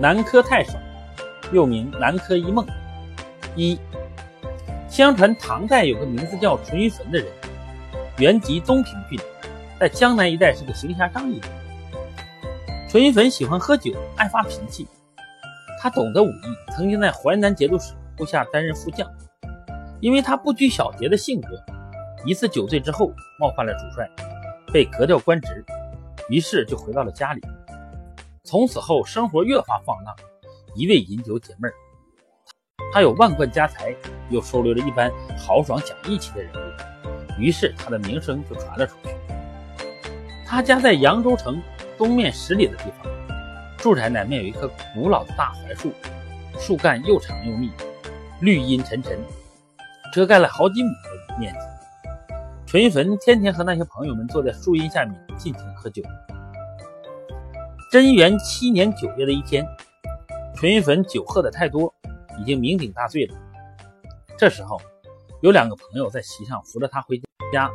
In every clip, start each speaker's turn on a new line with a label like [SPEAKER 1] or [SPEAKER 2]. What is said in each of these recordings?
[SPEAKER 1] 南柯太守，又名南柯一梦。一，相传唐代有个名字叫淳于棼的人，原籍东平郡，在江南一带是个行侠仗义的人。淳于棼喜欢喝酒，爱发脾气。他懂得武艺，曾经在淮南节度使部下担任副将。因为他不拘小节的性格，一次酒醉之后冒犯了主帅，被革掉官职，于是就回到了家里。从此后，生活越发放浪，一味饮酒解闷儿。他有万贯家财，又收留了一般豪爽讲义气的人物，于是他的名声就传了出去。他家在扬州城东面十里的地方，住宅南面有一棵古老的大槐树，树干又长又密，绿荫沉沉，遮盖了好几亩的面积。淳于棼天天和那些朋友们坐在树荫下面尽情喝酒。贞元七年九月的一天，淳于棼酒喝的太多，已经酩酊大醉了。这时候，有两个朋友在席上扶着他回家，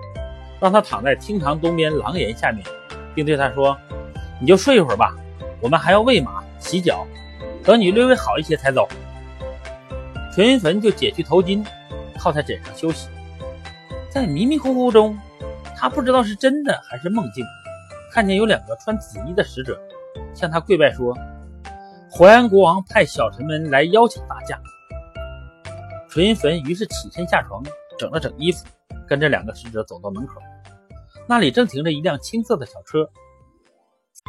[SPEAKER 1] 让他躺在厅堂东边廊檐下面，并对他说：“你就睡一会儿吧，我们还要喂马、洗脚，等你略微好一些才走。”淳于棼就解去头巾，靠在枕上休息。在迷迷糊糊中，他不知道是真的还是梦境，看见有两个穿紫衣的使者。向他跪拜说：“淮安国王派小臣们来邀请大驾。”淳于棼于是起身下床，整了整衣服，跟着两个使者走到门口。那里正停着一辆青色的小车，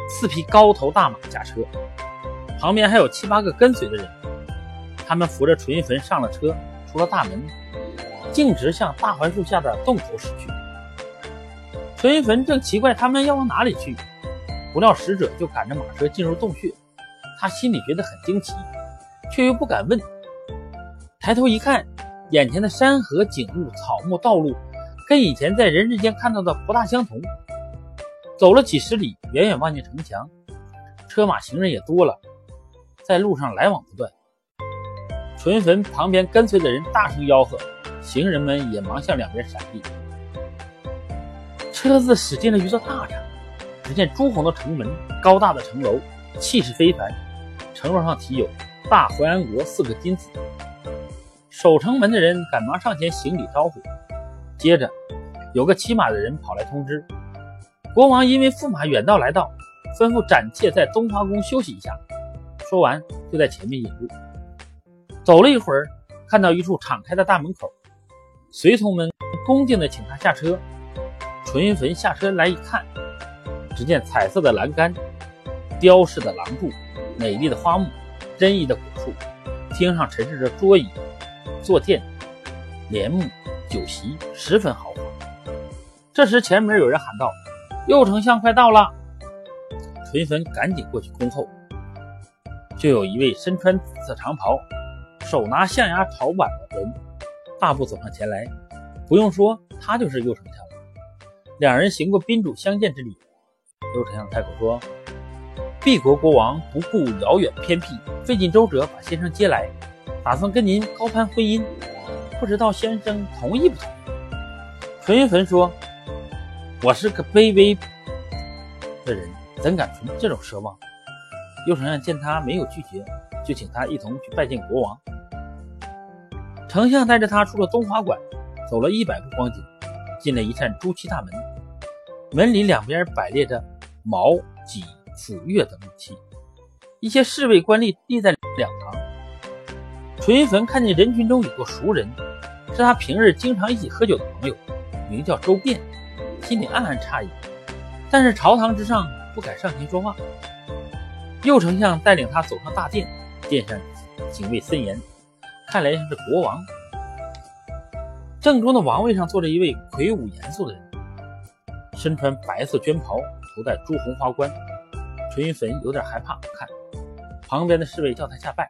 [SPEAKER 1] 四匹高头大马驾车，旁边还有七八个跟随的人。他们扶着淳于棼上了车，出了大门，径直向大槐树下的洞口驶去。淳于棼正奇怪他们要往哪里去。不料使者就赶着马车进入洞穴，他心里觉得很惊奇，却又不敢问。抬头一看，眼前的山河景物、草木道路，跟以前在人世间看到的不大相同。走了几十里，远远望见城墙，车马行人也多了，在路上来往不断。淳坟旁边跟随的人大声吆喝，行人们也忙向两边闪避。车子驶进了一座大城。只见朱红的城门，高大的城楼，气势非凡。城楼上题有“大淮安国”四个金字。守城门的人赶忙上前行礼招呼。接着，有个骑马的人跑来通知，国王因为驸马远道来到，吩咐暂且在东华宫休息一下。说完，就在前面引路。走了一会儿，看到一处敞开的大门口，随从们恭敬地请他下车。淳于棼下车来一看。只见彩色的栏杆、雕饰的廊柱、美丽的花木、珍异的果树，厅上陈设着桌椅、坐垫、帘幕、酒席，十分豪华。这时，前门有人喊道：“右丞相快到了！”淳棼赶紧过去恭候，就有一位身穿紫色长袍、手拿象牙朝碗的人，大步走上前来。不用说，他就是右丞相。两人行过宾主相见之礼。右丞相开口说：“敝国国王不顾遥远偏僻，费尽周折把先生接来，打算跟您高攀婚姻，不知道先生同意不同意？”淳于棼说：“我是个卑微的人，怎敢存这种奢望？”右丞相见他没有拒绝，就请他一同去拜见国王。丞相带着他出了东华馆，走了一百步光景，进了一扇朱漆大门，门里两边摆列着。矛、戟、斧、钺等武器，一些侍卫官吏立在两旁。淳于棼看见人群中有个熟人，是他平日经常一起喝酒的朋友，名叫周变，心里暗暗诧异，但是朝堂之上不敢上前说话。右丞相带领他走上大殿，殿上警卫森严，看来像是国王。正中的王位上坐着一位魁梧严肃的人，身穿白色绢袍。头戴朱红花冠，淳于棼有点害怕，看旁边的侍卫叫他下拜。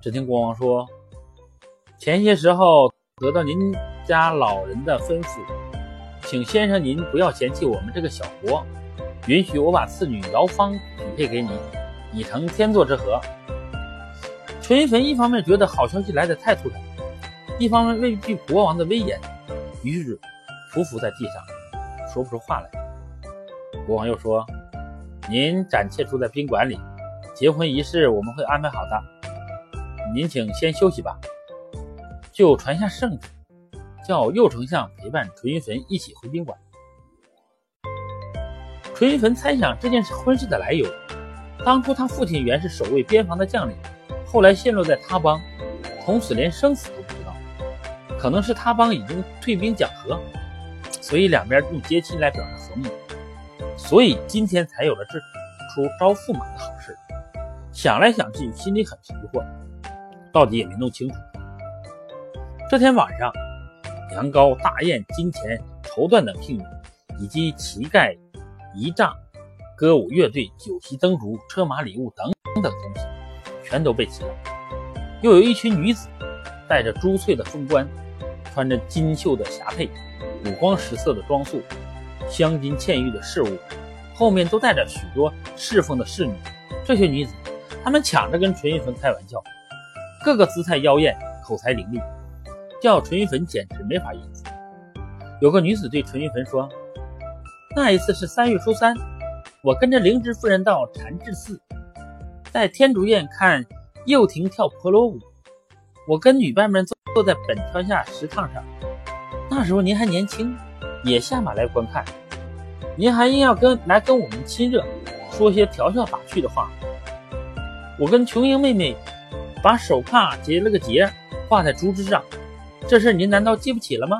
[SPEAKER 1] 只听国王说：“前些时候得到您家老人的吩咐，请先生您不要嫌弃我们这个小国，允许我把次女姚芳许配给你，以成天作之合。”淳于棼一方面觉得好消息来得太突然，一方面畏惧国王的威严，于是匍匐在地上，说不出话来。国王又说：“您暂且住在宾馆里，结婚仪式我们会安排好的，您请先休息吧。就传下圣旨，叫右丞相陪伴淳于棼一起回宾馆。淳于棼猜想这件事婚事的来由，当初他父亲原是守卫边防的将领，后来陷落在他邦，从此连生死都不知道。可能是他邦已经退兵讲和，所以两边用接亲来表示和睦，所以今天才有了这出招驸马的好事。想来想去，心里很疑惑，到底也没弄清楚。这天晚上，羊羔、大雁、金钱、绸缎等聘礼，以及旗盖、仪仗、歌舞乐队、酒席灯烛、车马礼物等等东西，全都备齐了。又有一群女子，戴着珠翠的凤冠，穿着金绣的霞帔，五光十色的装束，镶金嵌玉的饰物，后面都带着许多侍奉的侍女。这些女子。她们抢着跟淳于棼开玩笑，个个姿态妖艳，口才伶俐，叫淳于棼简直没法应付。有个女子对淳于棼说：“那一次是三月初三，我跟着灵芝夫人到禅智寺，在天竺院看幼婷跳婆罗舞。我跟女伴们坐坐在本桥下石炕上，那时候您还年轻，也下马来观看。您还硬要跟来跟我们亲热，说些调笑打趣的话。”我跟琼英妹妹把手帕结了个结，挂在竹枝上，这事您难道记不起了吗？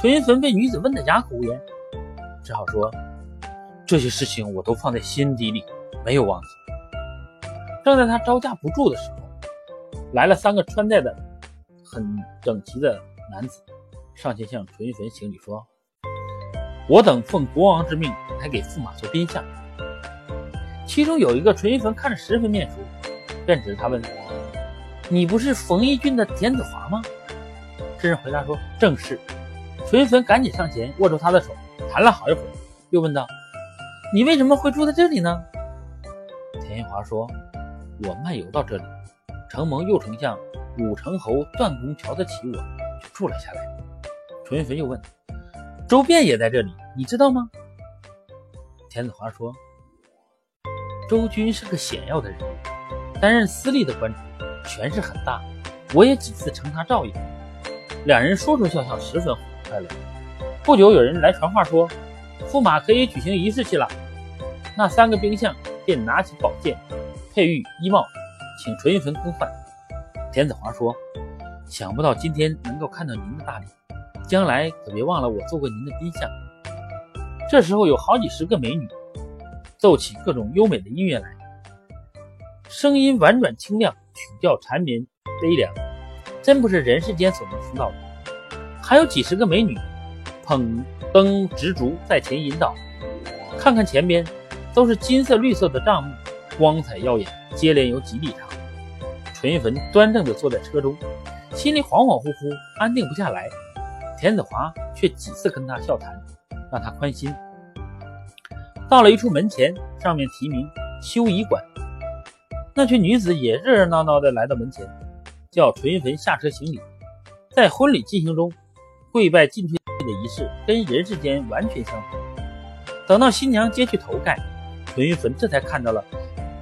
[SPEAKER 1] 淳于棼被女子问得哑口无言，只好说：“这些事情我都放在心底里，没有忘记。”正在他招架不住的时候，来了三个穿戴的很整齐的男子，上前向淳于棼行礼说：“我等奉国王之命来给驸马做宾相。”其中有一个淳于棼看着十分面熟，便指着他问：“你不是冯一郡的田子华吗？”这人回答说：“正是。”淳于棼赶紧上前握住他的手，谈了好一会儿，又问道：“你为什么会住在这里呢？”田玉华说：“我漫游到这里，承蒙右丞相武成侯段公瞧得起我，就住了下来。”淳于棼又问：“周变也在这里，你知道吗？”田子华说。周军是个显要的人物，担任司隶的官职，权势很大。我也几次承他照应。两人说说笑笑，十分快乐。不久，有人来传话说，驸马可以举行仪式去了。那三个兵相便拿起宝剑、佩玉、衣帽，请淳于棼更换。田子华说：“想不到今天能够看到您的大礼，将来可别忘了我做过您的宾相。”这时候有好几十个美女。奏起各种优美的音乐来，声音婉转清亮，曲调缠绵悲凉，真不是人世间所能听到的。还有几十个美女捧灯执烛在前引导，看看前边都是金色绿色的帐幕，光彩耀眼，接连有几里长。淳于棼端正地坐在车中，心里恍恍惚惚，安定不下来。田子华却几次跟他笑谈，让他宽心。到了一处门前，上面题名“修仪馆”。那群女子也热热闹闹地来到门前，叫淳于棼下车行礼。在婚礼进行中，跪拜进退的仪式跟人世间完全相同。等到新娘揭去头盖，淳于棼这才看到了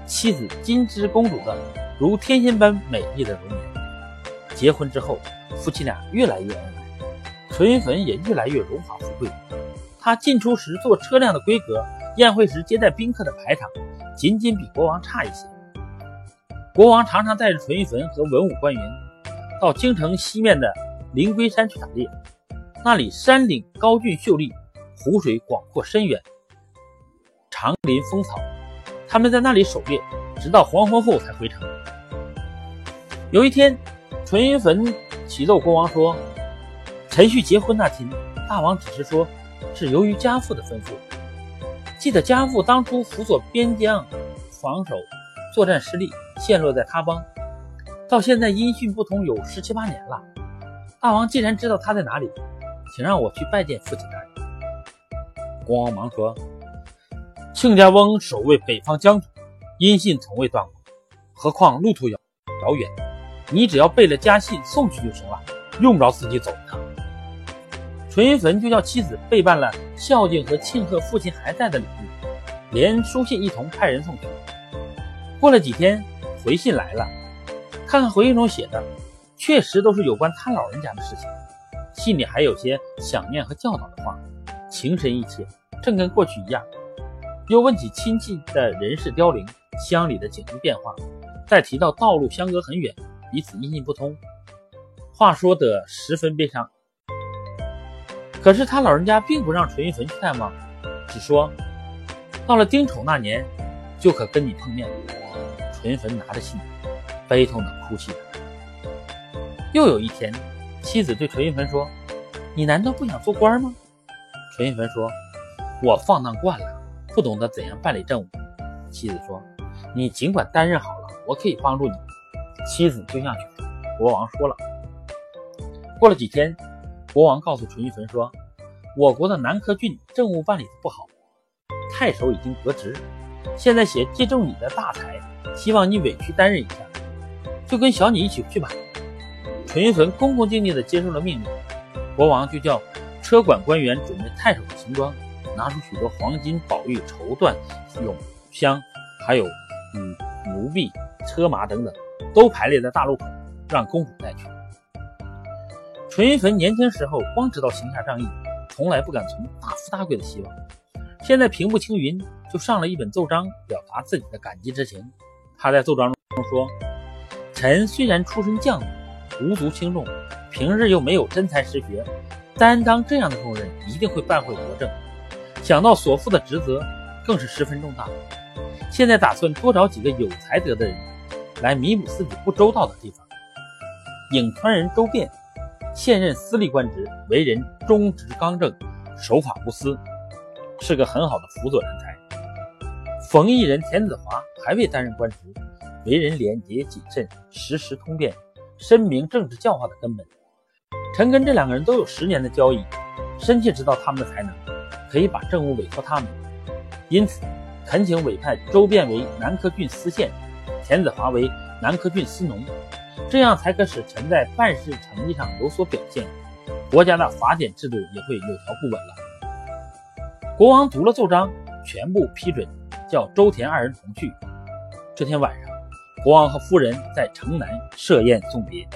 [SPEAKER 1] 妻子金枝公主的如天仙般美丽的容颜。结婚之后，夫妻俩越来越恩爱，淳于棼也越来越荣华富贵。他进出时坐车辆的规格。宴会时接待宾客的排场，仅仅比国王差一些。国王常常带着淳于棼和文武官员到京城西面的灵龟山去打猎，那里山岭高峻秀丽，湖水广阔深远，长林风草。他们在那里狩猎，直到黄昏后才回城。有一天，淳于棼启奏国王说：“陈旭结婚那天，大王只是说是由于家父的吩咐。”记得家父当初辅佐边疆防守，作战失利，陷落在他邦，到现在音讯不通，有十七八年了。大王既然知道他在哪里，请让我去拜见父亲大人。国王忙说：“亲家翁守卫北方疆土，音信从未断过，何况路途遥遥远，你只要备了家信送去就行了，用不着自己走一趟。”淳于棼就叫妻子备办了孝敬和庆贺父亲还在的礼物，连书信一同派人送去。过了几天，回信来了，看看回信中写的，确实都是有关他老人家的事情。信里还有些想念和教导的话，情深意切，正跟过去一样。又问起亲戚的人事凋零，乡里的景物变化，再提到道路相隔很远，彼此音信不通，话说得十分悲伤。可是他老人家并不让纯玉坟去探望，只说到了丁丑那年，就可跟你碰面。纯玉坟拿着信，悲痛的哭泣着。又有一天，妻子对纯玉坟说：“你难道不想做官吗？”纯玉坟说：“我放荡惯了，不懂得怎样办理政务。”妻子说：“你尽管担任好了，我可以帮助你。”妻子就像去国王说了。过了几天。国王告诉淳于棼说：“我国的南柯郡政务办理的不好，太守已经革职，现在写借重你的大才，希望你委屈担任一下，就跟小你一起去吧。”淳于棼恭恭敬敬地接受了命令。国王就叫车管官员准备太守的行装，拿出许多黄金宝玉、绸缎、永香，还有嗯奴婢、车马等等，都排列在大路口，让公主带去。淳于棼年轻时候光知道行侠仗义，从来不敢存大富大贵的希望。现在平步青云，就上了一本奏章，表达自己的感激之情。他在奏章中说：“臣虽然出身将门，无足轻重，平日又没有真才实学，担当这样的重任，一定会办会国政。想到所负的职责，更是十分重大。现在打算多找几个有才德的人，来弥补自己不周到的地方。”颍川人周变。现任司隶官职，为人忠直刚正，守法无私，是个很好的辅佐人才。冯异人田子华还未担任官职，为人廉洁谨慎，时时通变，深明政治教化的根本。陈根这两个人都有十年的交易，深切知道他们的才能，可以把政务委托他们。因此，恳请委派周变为南柯郡司县，田子华为南柯郡司农。这样才可使臣在办事成绩上有所表现，国家的法典制度也会有条不紊了。国王读了奏章，全部批准，叫周田二人同去。这天晚上，国王和夫人在城南设宴送别。